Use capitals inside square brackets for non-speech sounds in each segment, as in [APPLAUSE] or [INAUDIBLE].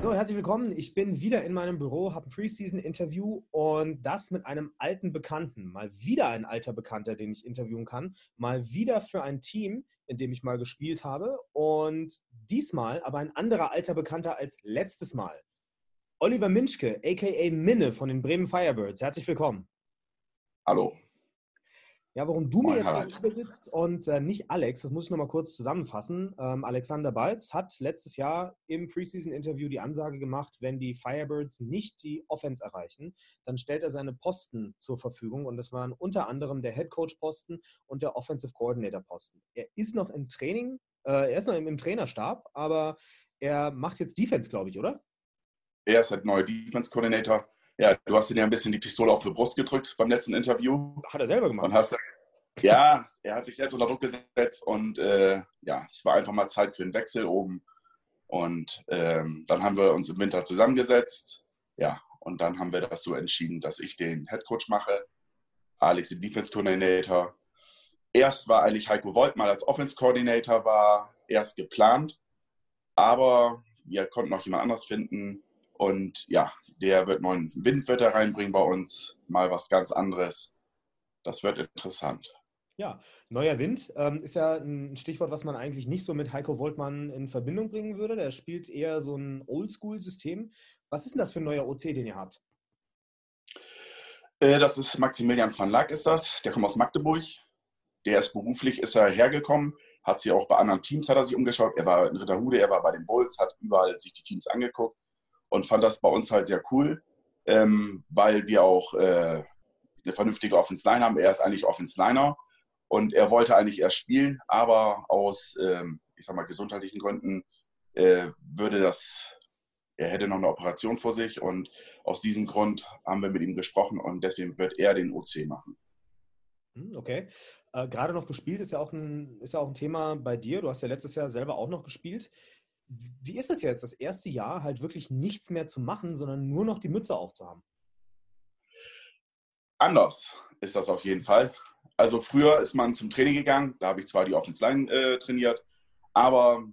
So, herzlich willkommen. Ich bin wieder in meinem Büro, habe ein Preseason-Interview und das mit einem alten Bekannten. Mal wieder ein alter Bekannter, den ich interviewen kann. Mal wieder für ein Team, in dem ich mal gespielt habe. Und diesmal aber ein anderer alter Bekannter als letztes Mal. Oliver Minschke, a.k.a. Minne von den Bremen Firebirds. Herzlich willkommen. Hallo. Ja, warum du mir jetzt gegenüber sitzt und äh, nicht Alex, das muss ich nochmal kurz zusammenfassen. Ähm, Alexander Balz hat letztes Jahr im Preseason-Interview die Ansage gemacht, wenn die Firebirds nicht die Offense erreichen, dann stellt er seine Posten zur Verfügung und das waren unter anderem der Head Coach-Posten und der Offensive Coordinator-Posten. Er ist noch im Training, äh, er ist noch im, im Trainerstab, aber er macht jetzt Defense, glaube ich, oder? Er ist halt neuer Defense-Coordinator ja, du hast ihn ja ein bisschen die Pistole auf die Brust gedrückt beim letzten Interview. Hat er selber gemacht. Und hast, ja, er hat sich selbst unter Druck gesetzt und äh, ja, es war einfach mal Zeit für einen Wechsel oben. Und ähm, dann haben wir uns im Winter zusammengesetzt. Ja, und dann haben wir das so entschieden, dass ich den Head Coach mache, Alex den Defense Coordinator. Erst war eigentlich Heiko Volt mal als Offense Coordinator war erst geplant, aber wir konnten noch jemand anders finden und ja, der wird neuen Wind wird er reinbringen bei uns, mal was ganz anderes. Das wird interessant. Ja, neuer Wind ähm, ist ja ein Stichwort, was man eigentlich nicht so mit Heiko Woltmann in Verbindung bringen würde. Der spielt eher so ein Oldschool-System. Was ist denn das für ein neuer OC, den ihr habt? Äh, das ist Maximilian van Lack, ist das. Der kommt aus Magdeburg. Der ist beruflich, ist er hergekommen, hat sich auch bei anderen Teams hat er sich umgeschaut. Er war in Ritterhude, er war bei den Bulls, hat überall sich die Teams angeguckt und fand das bei uns halt sehr cool, ähm, weil wir auch äh, eine vernünftige Offense-Line haben. Er ist eigentlich Offense-Liner und er wollte eigentlich erst spielen, aber aus, ähm, ich sag mal, gesundheitlichen Gründen äh, würde das, er hätte noch eine Operation vor sich und aus diesem Grund haben wir mit ihm gesprochen und deswegen wird er den OC machen. Hm, okay. Äh, Gerade noch gespielt ist ja, auch ein, ist ja auch ein Thema bei dir. Du hast ja letztes Jahr selber auch noch gespielt wie ist es jetzt, das erste Jahr halt wirklich nichts mehr zu machen, sondern nur noch die Mütze aufzuhaben? Anders ist das auf jeden Fall. Also früher ist man zum Training gegangen, da habe ich zwar die Offense Line äh, trainiert, aber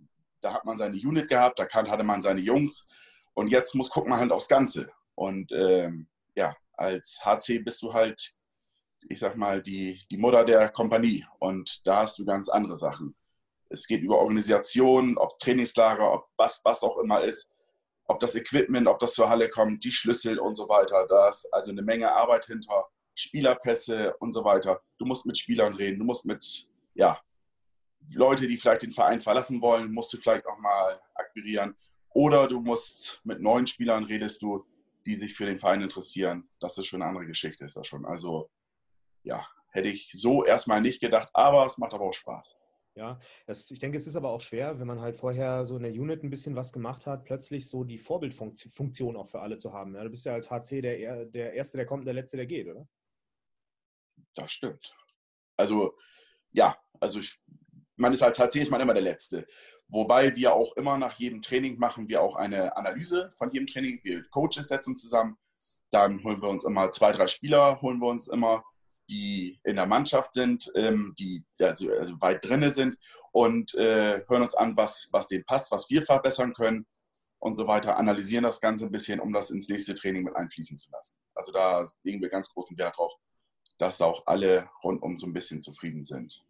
da hat man seine Unit gehabt, da hatte man seine Jungs und jetzt muss gucken man halt aufs Ganze. Und ähm, ja, als HC bist du halt, ich sag mal, die, die Mutter der Kompanie und da hast du ganz andere Sachen. Es geht über Organisation, ob Trainingslager, ob was, was auch immer ist, ob das Equipment, ob das zur Halle kommt, die Schlüssel und so weiter. Da ist also eine Menge Arbeit hinter, Spielerpässe und so weiter. Du musst mit Spielern reden, du musst mit, ja, Leute, die vielleicht den Verein verlassen wollen, musst du vielleicht auch mal akquirieren. Oder du musst mit neuen Spielern redest du, die sich für den Verein interessieren. Das ist schon eine andere Geschichte, ist das schon. Also, ja, hätte ich so erstmal nicht gedacht, aber es macht aber auch Spaß. Ja, das, ich denke, es ist aber auch schwer, wenn man halt vorher so in der Unit ein bisschen was gemacht hat, plötzlich so die Vorbildfunktion auch für alle zu haben. Ja, du bist ja als HC der, der Erste, der kommt und der Letzte, der geht, oder? Das stimmt. Also, ja, also ich, man ist als HC ist man immer der Letzte. Wobei wir auch immer nach jedem Training machen wir auch eine Analyse von jedem Training. Wir Coaches setzen zusammen. Dann holen wir uns immer zwei, drei Spieler, holen wir uns immer die in der Mannschaft sind, ähm, die also, weit drinne sind und äh, hören uns an, was, was denen passt, was wir verbessern können und so weiter, analysieren das Ganze ein bisschen, um das ins nächste Training mit einfließen zu lassen. Also da legen wir ganz großen Wert drauf, dass auch alle rundum so ein bisschen zufrieden sind.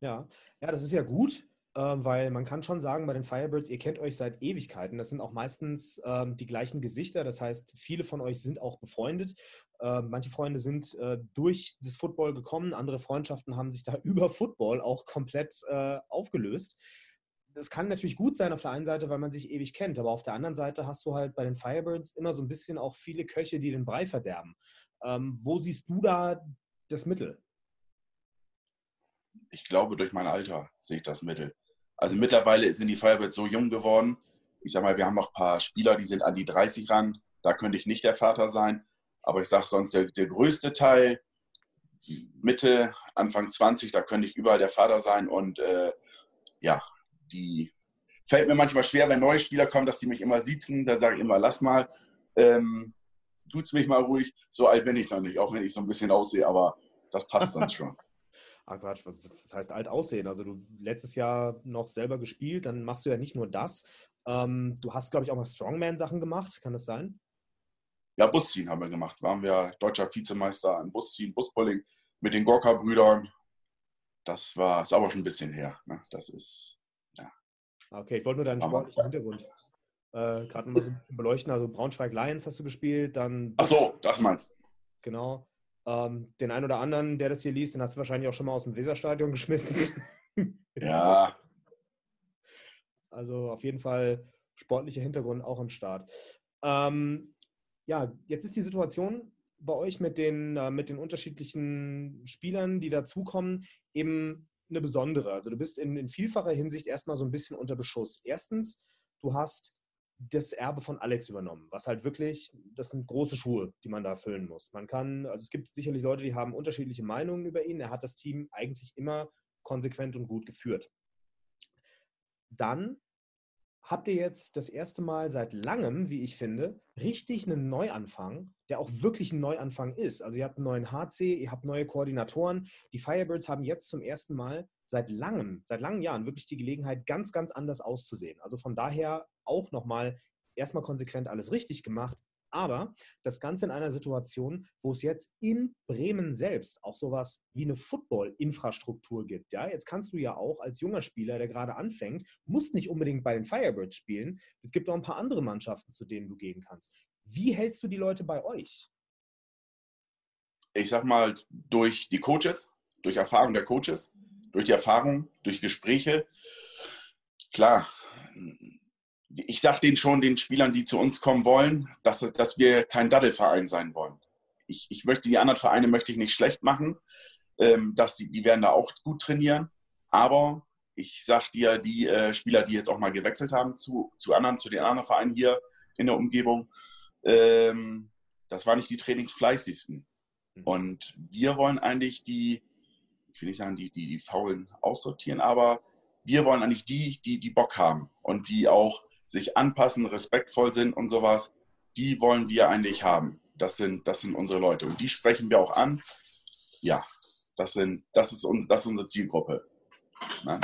Ja, ja, das ist ja gut. Ähm, weil man kann schon sagen, bei den Firebirds, ihr kennt euch seit Ewigkeiten. Das sind auch meistens ähm, die gleichen Gesichter. Das heißt, viele von euch sind auch befreundet. Äh, manche Freunde sind äh, durch das Football gekommen, andere Freundschaften haben sich da [LAUGHS] über Football auch komplett äh, aufgelöst. Das kann natürlich gut sein auf der einen Seite, weil man sich ewig kennt, aber auf der anderen Seite hast du halt bei den Firebirds immer so ein bisschen auch viele Köche, die den Brei verderben. Ähm, wo siehst du da das Mittel? Ich glaube, durch mein Alter sehe ich das Mittel. Also mittlerweile sind die Firebirds so jung geworden. Ich sag mal, wir haben noch ein paar Spieler, die sind an die 30 ran. Da könnte ich nicht der Vater sein. Aber ich sage sonst, der, der größte Teil, Mitte, Anfang 20, da könnte ich überall der Vater sein. Und äh, ja, die fällt mir manchmal schwer, wenn neue Spieler kommen, dass die mich immer sitzen. Da sage ich immer, lass mal, ähm, tut's mich mal ruhig. So alt bin ich noch nicht, auch wenn ich so ein bisschen aussehe, aber das passt dann schon. Ah, Quatsch, was, was heißt alt aussehen? Also du letztes Jahr noch selber gespielt, dann machst du ja nicht nur das. Ähm, du hast, glaube ich, auch mal Strongman-Sachen gemacht, kann das sein? Ja, Busziehen haben wir gemacht. Waren wir deutscher Vizemeister im Busziehen, Buspulling mit den Gorka-Brüdern. Das war, ist aber schon ein bisschen her. Ne? Das ist, ja. Okay, ich wollte nur deinen sportlichen Hintergrund äh, gerade mal so beleuchten. Also Braunschweig Lions hast du gespielt, dann. Ach so, das meinst du. Genau. Ähm, den einen oder anderen, der das hier liest, den hast du wahrscheinlich auch schon mal aus dem Weserstadion [LAUGHS] geschmissen. ja. Also auf jeden Fall sportlicher Hintergrund auch am Start. Ähm, ja, jetzt ist die Situation bei euch mit den, äh, mit den unterschiedlichen Spielern, die dazukommen, eben eine besondere. Also du bist in, in vielfacher Hinsicht erstmal so ein bisschen unter Beschuss. Erstens, du hast das Erbe von Alex übernommen, was halt wirklich, das sind große Schuhe, die man da füllen muss. Man kann, also es gibt sicherlich Leute, die haben unterschiedliche Meinungen über ihn. Er hat das Team eigentlich immer konsequent und gut geführt. Dann habt ihr jetzt das erste Mal seit langem, wie ich finde, richtig einen Neuanfang, der auch wirklich ein Neuanfang ist. Also ihr habt einen neuen HC, ihr habt neue Koordinatoren. Die Firebirds haben jetzt zum ersten Mal seit langem, seit langen Jahren wirklich die Gelegenheit, ganz, ganz anders auszusehen. Also von daher auch nochmal erstmal konsequent alles richtig gemacht, aber das Ganze in einer Situation, wo es jetzt in Bremen selbst auch sowas wie eine Football-Infrastruktur gibt. Ja, jetzt kannst du ja auch als junger Spieler, der gerade anfängt, musst nicht unbedingt bei den Firebirds spielen. Es gibt auch ein paar andere Mannschaften, zu denen du gehen kannst. Wie hältst du die Leute bei euch? Ich sag mal, durch die Coaches, durch Erfahrung der Coaches, durch die Erfahrung, durch Gespräche. Klar, ich sage denen schon, den Spielern, die zu uns kommen wollen, dass, dass wir kein Daddelverein sein wollen. Ich, ich möchte die anderen Vereine möchte ich nicht schlecht machen, ähm, dass die, die werden da auch gut trainieren. Aber ich sage dir, die äh, Spieler, die jetzt auch mal gewechselt haben zu, zu anderen, zu den anderen Vereinen hier in der Umgebung, ähm, das waren nicht die trainingsfleißigsten. Mhm. Und wir wollen eigentlich die, ich will nicht sagen, die, die, die Faulen aussortieren, aber wir wollen eigentlich die, die, die Bock haben und die auch sich anpassen, respektvoll sind und sowas, die wollen wir eigentlich haben. Das sind, das sind unsere Leute. Und die sprechen wir auch an. Ja, das, sind, das, ist, uns, das ist unsere Zielgruppe.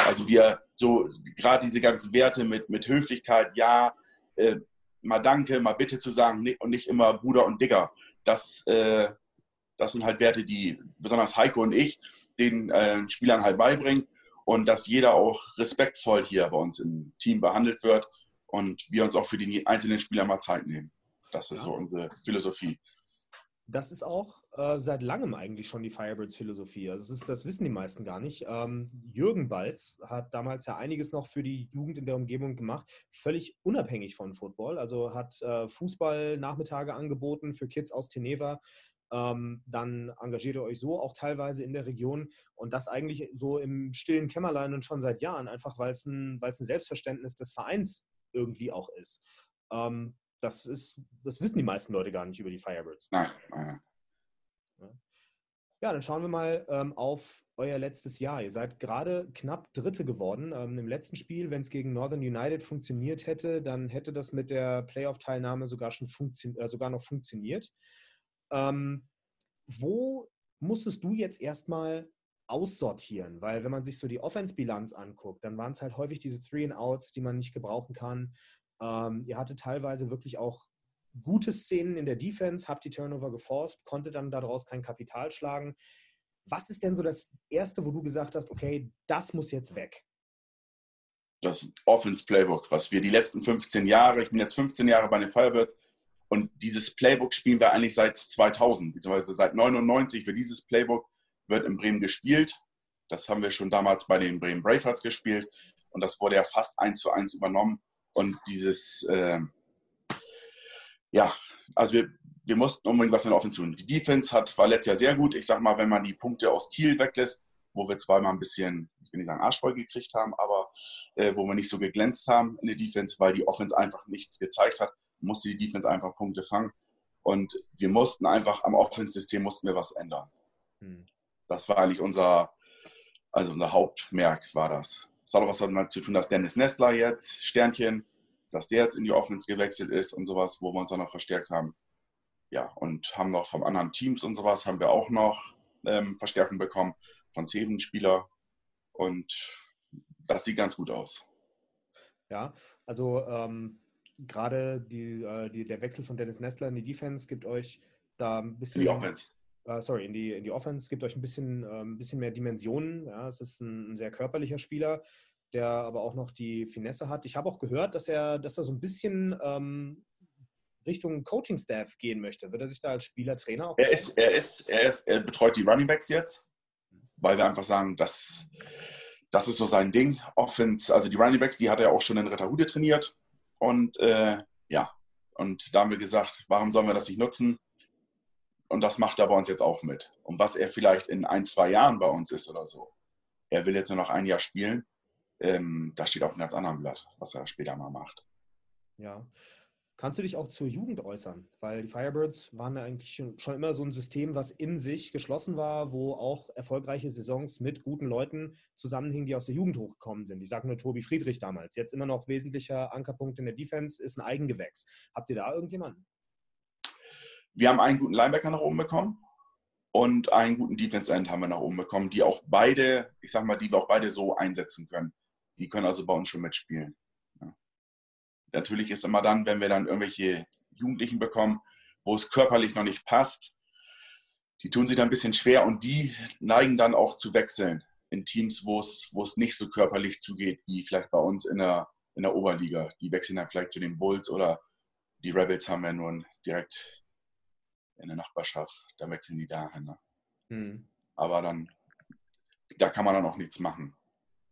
Also wir, so gerade diese ganzen Werte mit, mit Höflichkeit, ja, äh, mal danke, mal bitte zu sagen und nicht immer Bruder und Digger. Das, äh, das sind halt Werte, die besonders Heiko und ich den äh, Spielern halt beibringen und dass jeder auch respektvoll hier bei uns im Team behandelt wird und wir uns auch für die einzelnen Spieler mal Zeit nehmen. Das ist ja. so unsere Philosophie. Das ist auch äh, seit langem eigentlich schon die Firebirds Philosophie. Also das, ist, das wissen die meisten gar nicht. Ähm, Jürgen Balz hat damals ja einiges noch für die Jugend in der Umgebung gemacht, völlig unabhängig von Football. Also hat äh, Fußball-Nachmittage angeboten für Kids aus Teneva. Ähm, dann engagiert ihr euch so auch teilweise in der Region und das eigentlich so im stillen Kämmerlein und schon seit Jahren, einfach weil es ein, ein Selbstverständnis des Vereins irgendwie auch ist. Ähm, das ist, das wissen die meisten Leute gar nicht über die Firebirds. Nein, nein. Ja, dann schauen wir mal ähm, auf euer letztes Jahr. Ihr seid gerade knapp Dritte geworden. Ähm, Im letzten Spiel, wenn es gegen Northern United funktioniert hätte, dann hätte das mit der Playoff-Teilnahme sogar schon äh, sogar noch funktioniert. Ähm, wo musstest du jetzt erstmal aussortieren, weil wenn man sich so die Offense-Bilanz anguckt, dann waren es halt häufig diese Three-and-Outs, die man nicht gebrauchen kann. Ähm, ihr hattet teilweise wirklich auch gute Szenen in der Defense, habt die Turnover geforst, konnte dann daraus kein Kapital schlagen. Was ist denn so das Erste, wo du gesagt hast, okay, das muss jetzt weg? Das Offense-Playbook, was wir die letzten 15 Jahre, ich bin jetzt 15 Jahre bei den Firebirds, und dieses Playbook spielen wir eigentlich seit 2000, beziehungsweise seit 99 für dieses Playbook wird in Bremen gespielt. Das haben wir schon damals bei den Bremen Bravehearts gespielt und das wurde ja fast eins zu eins übernommen. Und dieses, äh, ja, also wir, wir mussten unbedingt was in der Offensive tun. Die Defense hat, war letztes Jahr sehr gut. Ich sag mal, wenn man die Punkte aus Kiel weglässt, wo wir zweimal ein bisschen, ich will nicht sagen Arschvoll gekriegt haben, aber äh, wo wir nicht so geglänzt haben in der Defense, weil die Offense einfach nichts gezeigt hat, musste die Defense einfach Punkte fangen. Und wir mussten einfach am Offense-System mussten wir was ändern. Hm. Das war eigentlich unser, also unser Hauptmerk war das. Das hat auch was damit zu tun, dass Dennis Nestler jetzt, Sternchen, dass der jetzt in die Offense gewechselt ist und sowas, wo wir uns dann noch verstärkt haben. Ja, und haben noch vom anderen Teams und sowas, haben wir auch noch ähm, Verstärkung bekommen von zehn Spieler und das sieht ganz gut aus. Ja, Also ähm, gerade die, äh, die, der Wechsel von Dennis Nestler in die Defense gibt euch da ein bisschen. In die Offense. Äh, sorry, in die, in die Offense gibt euch ein bisschen, äh, ein bisschen mehr Dimensionen. Ja, es ist ein, ein, sehr körperlicher Spieler, der aber auch noch die Finesse hat. Ich habe auch gehört, dass er, dass er so ein bisschen ähm, Richtung Coaching-Staff gehen möchte. Wird er sich da als Spieler, Trainer auch? Er ist, er ist, er ist, er betreut die Running Backs jetzt, weil wir einfach sagen, dass das ist so sein Ding. Offense, also die Running Backs, die hat er auch schon in Retterhude trainiert. Und äh, ja, und da haben wir gesagt, warum sollen wir das nicht nutzen? Und das macht er bei uns jetzt auch mit. Und was er vielleicht in ein, zwei Jahren bei uns ist oder so, er will jetzt nur noch ein Jahr spielen, ähm, das steht auf einem ganz anderen Blatt, was er später mal macht. Ja, Kannst du dich auch zur Jugend äußern? Weil die Firebirds waren ja eigentlich schon immer so ein System, was in sich geschlossen war, wo auch erfolgreiche Saisons mit guten Leuten zusammenhingen, die aus der Jugend hochgekommen sind. Ich sage nur Tobi Friedrich damals. Jetzt immer noch wesentlicher Ankerpunkt in der Defense ist ein Eigengewächs. Habt ihr da irgendjemanden? Wir haben einen guten Linebacker nach oben bekommen und einen guten Defense End haben wir nach oben bekommen, die auch beide, ich sag mal, die wir auch beide so einsetzen können. Die können also bei uns schon mitspielen. Natürlich ist immer dann, wenn wir dann irgendwelche Jugendlichen bekommen, wo es körperlich noch nicht passt, die tun sich dann ein bisschen schwer und die neigen dann auch zu wechseln in Teams, wo es, wo es nicht so körperlich zugeht, wie vielleicht bei uns in der, in der Oberliga. Die wechseln dann vielleicht zu den Bulls oder die Rebels haben ja nun direkt in der Nachbarschaft, da wechseln die dahin. Ne? Hm. Aber dann, da kann man dann auch nichts machen.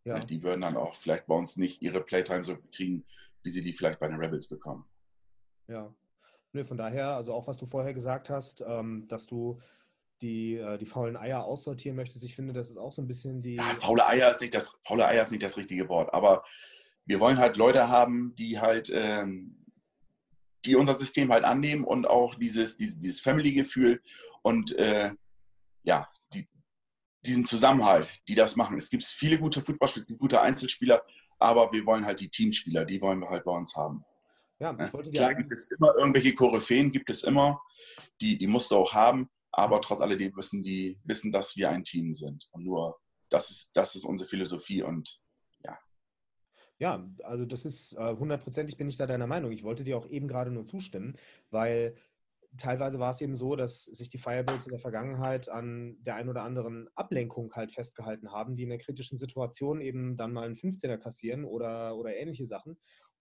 Ja. Die würden dann auch vielleicht bei uns nicht ihre Playtime so kriegen, wie sie die vielleicht bei den Rebels bekommen. Ja. Nee, von daher, also auch was du vorher gesagt hast, ähm, dass du die, äh, die faulen Eier aussortieren möchtest, ich finde, das ist auch so ein bisschen die. Ja, faule Eier ist nicht das, faule Eier ist nicht das richtige Wort, aber wir wollen halt Leute haben, die halt, ähm, die unser System halt annehmen und auch dieses, dieses, dieses Family-Gefühl und äh, ja, die, diesen Zusammenhalt, die das machen. Es gibt viele gute Footballspieler, gute Einzelspieler, aber wir wollen halt die Teamspieler, die wollen wir halt bei uns haben. Ja, ich wollte Klar gibt es immer irgendwelche Koryphäen, gibt es immer, die, die musst du auch haben, aber trotz alledem müssen die wissen, dass wir ein Team sind. Und nur das ist, das ist unsere Philosophie und. Ja, also das ist äh, hundertprozentig bin ich da deiner Meinung. Ich wollte dir auch eben gerade nur zustimmen, weil teilweise war es eben so, dass sich die Fireballs in der Vergangenheit an der ein oder anderen Ablenkung halt festgehalten haben, die in der kritischen Situation eben dann mal einen 15er kassieren oder, oder ähnliche Sachen.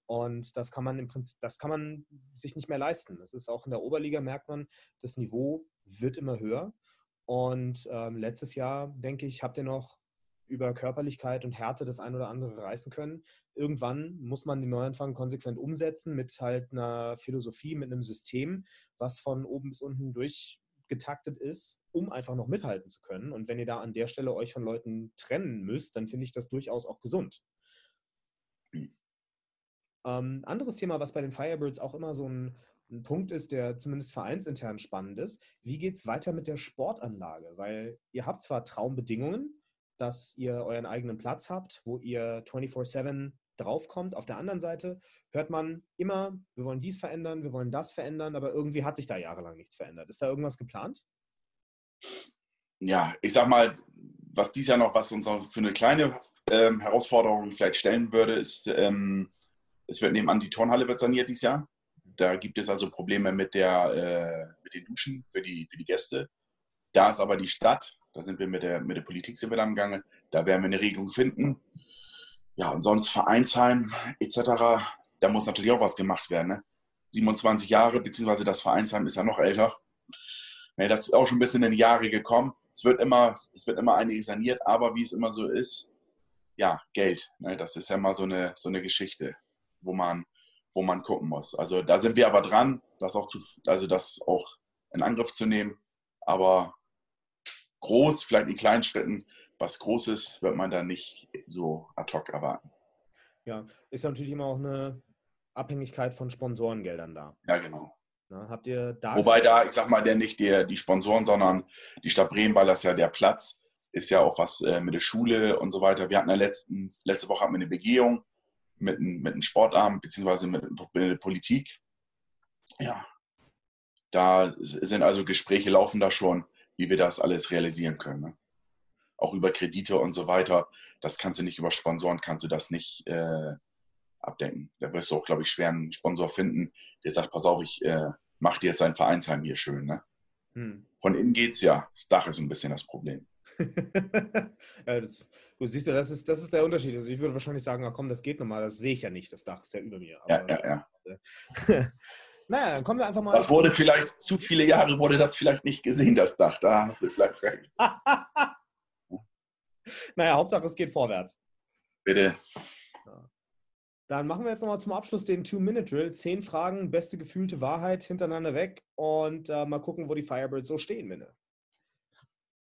Und das kann man im Prinzip, das kann man sich nicht mehr leisten. Das ist auch in der Oberliga, merkt man, das Niveau wird immer höher. Und ähm, letztes Jahr, denke ich, habt ihr noch über Körperlichkeit und Härte das ein oder andere reißen können. Irgendwann muss man den Neuanfang konsequent umsetzen mit halt einer Philosophie, mit einem System, was von oben bis unten durchgetaktet ist, um einfach noch mithalten zu können. Und wenn ihr da an der Stelle euch von Leuten trennen müsst, dann finde ich das durchaus auch gesund. Ähm, anderes Thema, was bei den Firebirds auch immer so ein, ein Punkt ist, der zumindest vereinsintern spannend ist. Wie geht es weiter mit der Sportanlage? Weil ihr habt zwar Traumbedingungen, dass ihr euren eigenen Platz habt, wo ihr 24-7 draufkommt. Auf der anderen Seite hört man immer, wir wollen dies verändern, wir wollen das verändern, aber irgendwie hat sich da jahrelang nichts verändert. Ist da irgendwas geplant? Ja, ich sag mal, was dies Jahr noch, was uns noch für eine kleine ähm, Herausforderung vielleicht stellen würde, ist, ähm, es wird nebenan die Turnhalle wird saniert dieses Jahr. Da gibt es also Probleme mit, der, äh, mit den Duschen für die, für die Gäste. Da ist aber die Stadt da sind wir mit der, mit der Politik sind wir dann gegangen. Da werden wir eine Regelung finden. Ja, und sonst Vereinsheim etc., da muss natürlich auch was gemacht werden. Ne? 27 Jahre, beziehungsweise das Vereinsheim ist ja noch älter. Ja, das ist auch schon ein bisschen in die Jahre gekommen. Es wird immer, es wird immer einiges saniert, aber wie es immer so ist, ja, Geld. Ne? Das ist ja mal so eine, so eine Geschichte, wo man, wo man gucken muss. Also da sind wir aber dran, das auch zu, also das auch in Angriff zu nehmen. Aber groß, vielleicht in kleinen Schritten. Was Großes wird man da nicht so ad hoc erwarten. Ja, ist natürlich immer auch eine Abhängigkeit von Sponsorengeldern da. Ja, genau. Na, habt ihr da Wobei da, ich sag mal, der nicht der, die Sponsoren, sondern die Stadt Bremen, weil das ja der Platz ist ja auch was äh, mit der Schule und so weiter. Wir hatten ja letztens, letzte Woche hatten wir eine Begehung mit, mit einem Sportamt beziehungsweise mit, mit der Politik. Ja, da sind also Gespräche laufen da schon wie wir das alles realisieren können. Ne? Auch über Kredite und so weiter. Das kannst du nicht über Sponsoren, kannst du das nicht äh, abdecken. Da wirst du auch, glaube ich, schwer einen Sponsor finden, der sagt, pass auf, ich äh, mache dir jetzt ein Vereinsheim hier schön. Ne? Hm. Von innen geht es ja. Das Dach ist ein bisschen das Problem. [LAUGHS] ja, das, du siehst ja, das ist, das ist der Unterschied. Also ich würde wahrscheinlich sagen, ach komm, das geht nochmal, das sehe ich ja nicht, das Dach ist ja über mir. Aber, ja, ja, ja. [LAUGHS] naja, dann kommen wir einfach mal. Das wurde vielleicht, zu viele Jahre wurde das vielleicht nicht gesehen, das Dach. Da hast du vielleicht recht. [LAUGHS] naja, Hauptsache es geht vorwärts. Bitte. Dann machen wir jetzt nochmal zum Abschluss den Two-Minute-Drill. Zehn Fragen, beste gefühlte Wahrheit hintereinander weg und äh, mal gucken, wo die Firebirds so stehen, Minne.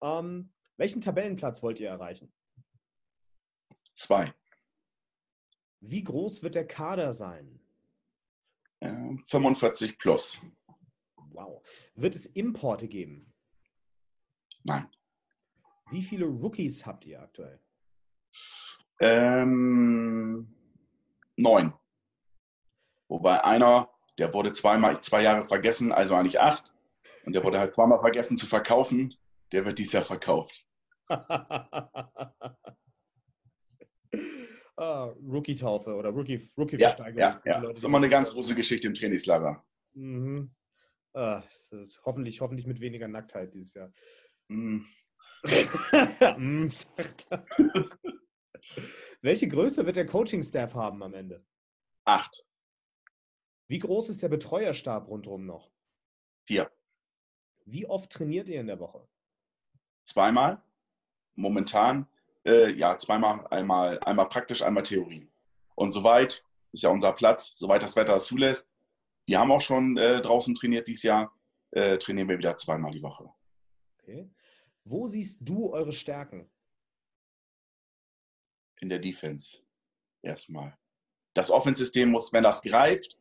Ähm, welchen Tabellenplatz wollt ihr erreichen? Zwei. Wie groß wird der Kader sein? Äh, 45 plus. Wow. Wird es Importe geben? Nein. Wie viele Rookies habt ihr aktuell? Ähm, neun. Wobei einer, der wurde zweimal, zwei Jahre vergessen, also eigentlich acht. Und der wurde halt zweimal vergessen zu verkaufen. Der wird dieses Jahr verkauft. [LAUGHS] ah, Rookie-Taufe oder Rookie-Versteigerung. Ja, ja, ja. das ist immer eine ganz große Geschichte im Trainingslager. Mhm. Ah, hoffentlich, hoffentlich mit weniger Nacktheit dieses Jahr. Mm. [LAUGHS] mm, sagt er. Welche Größe wird der Coaching-Staff haben am Ende? Acht. Wie groß ist der Betreuerstab rundherum noch? Vier. Wie oft trainiert ihr in der Woche? Zweimal. Momentan, äh, ja, zweimal, einmal, einmal praktisch, einmal Theorie. Und soweit, ist ja unser Platz, soweit das Wetter es zulässt, wir haben auch schon äh, draußen trainiert dieses Jahr, äh, trainieren wir wieder zweimal die Woche. Okay. Wo siehst du eure Stärken? in der Defense. Erstmal. Das Offensystem muss, wenn das greift,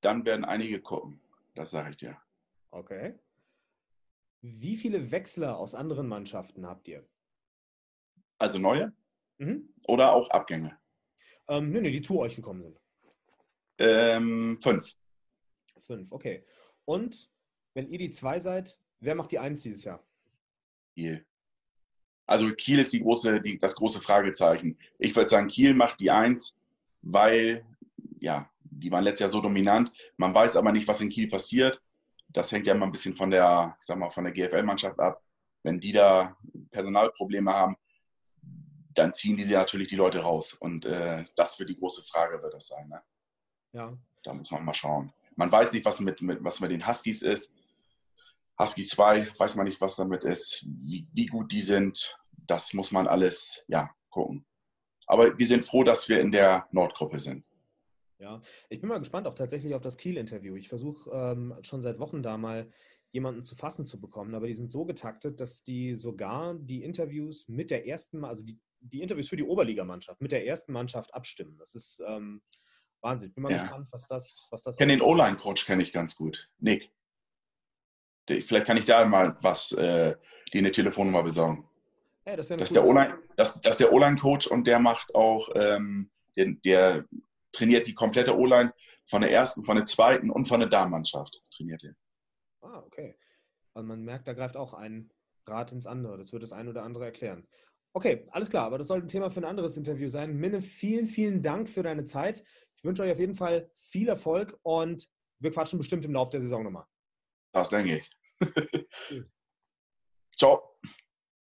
dann werden einige gucken. Das sage ich dir. Okay. Wie viele Wechsler aus anderen Mannschaften habt ihr? Also neue? Mhm. Oder auch Abgänge? Ähm, nee, nee, die zu euch gekommen sind. Ähm, fünf. Fünf, okay. Und wenn ihr die zwei seid, wer macht die eins dieses Jahr? Ihr. Also Kiel ist die große, die, das große Fragezeichen. Ich würde sagen, Kiel macht die Eins, weil, ja, die waren letztes Jahr so dominant. Man weiß aber nicht, was in Kiel passiert. Das hängt ja immer ein bisschen von der, ich sag mal, von der GFL-Mannschaft ab. Wenn die da Personalprobleme haben, dann ziehen diese natürlich die Leute raus. Und äh, das wird die große Frage, wird das sein. Ne? Ja. Da muss man mal schauen. Man weiß nicht, was mit, mit, was mit den Huskies ist. Husky 2, weiß man nicht, was damit ist, wie, wie gut die sind. Das muss man alles ja, gucken. Aber wir sind froh, dass wir in der Nordgruppe sind. Ja, ich bin mal gespannt auch tatsächlich auf das Kiel-Interview. Ich versuche ähm, schon seit Wochen da mal jemanden zu fassen zu bekommen, aber die sind so getaktet, dass die sogar die Interviews mit der ersten, also die, die Interviews für die Oberligamannschaft mit der ersten Mannschaft abstimmen. Das ist ähm, Wahnsinn. Ich bin mal ja. gespannt, was das, was das. Ich kenne den O-Line-Coach kenne ich ganz gut, Nick. Vielleicht kann ich da mal was, äh, die eine Telefonnummer besorgen. Ja, das, das, ist der Online, das, das ist der O-Line-Coach und der macht auch, ähm, der, der, trainiert die komplette O-Line von der ersten, von der zweiten und von der Damenmannschaft trainiert er. Ah, okay. Also man merkt, da greift auch ein Rad ins andere. Das wird das ein oder andere erklären. Okay, alles klar, aber das sollte ein Thema für ein anderes Interview sein. Minne, vielen, vielen Dank für deine Zeit. Ich wünsche euch auf jeden Fall viel Erfolg und wir quatschen bestimmt im Laufe der Saison nochmal. Das denke ich. [LAUGHS] Ciao.